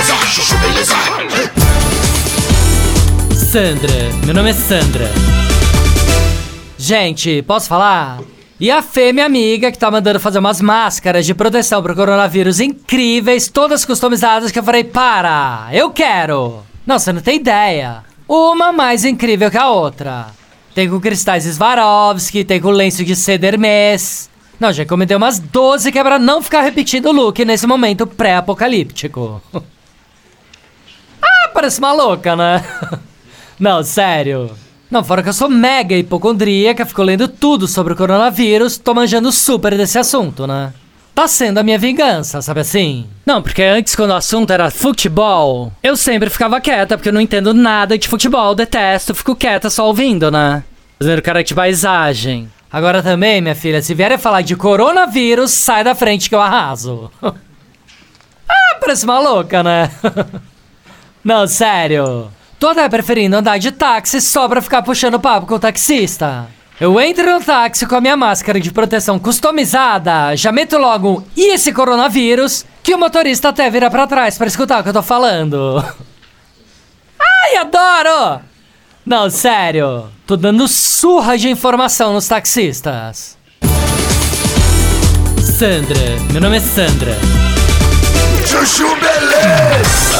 beleza, chuchu beleza. Sandra, meu nome é Sandra. Gente, posso falar? E a Fê, minha amiga, que tá mandando fazer umas máscaras de proteção pro coronavírus incríveis, todas customizadas, que eu falei, para, eu quero. Não, você não tem ideia. Uma mais incrível que a outra. Tem com cristais Swarovski, tem com lenço de seda Hermes. Não, já encomendei umas 12 que é pra não ficar repetindo o look nesse momento pré-apocalíptico. parece maluca, né? não, sério. Não, fora que eu sou mega hipocondríaca, fico lendo tudo sobre o coronavírus, tô manjando super desse assunto, né? Tá sendo a minha vingança, sabe assim? Não, porque antes, quando o assunto era futebol, eu sempre ficava quieta, porque eu não entendo nada de futebol, detesto, fico quieta só ouvindo, né? Fazendo cara de paisagem. Agora também, minha filha, se vierem falar de coronavírus, sai da frente que eu arraso. ah, parece maluca, né? não, sério. Tô até preferindo andar de táxi só pra ficar puxando papo com o taxista. Eu entro no táxi com a minha máscara de proteção customizada, já meto logo um e esse coronavírus, que o motorista até vira pra trás pra escutar o que eu tô falando. Ai, adoro! Não, sério, tô dando surra de informação nos taxistas. Sandra, meu nome é Sandra. Chuchu beleza.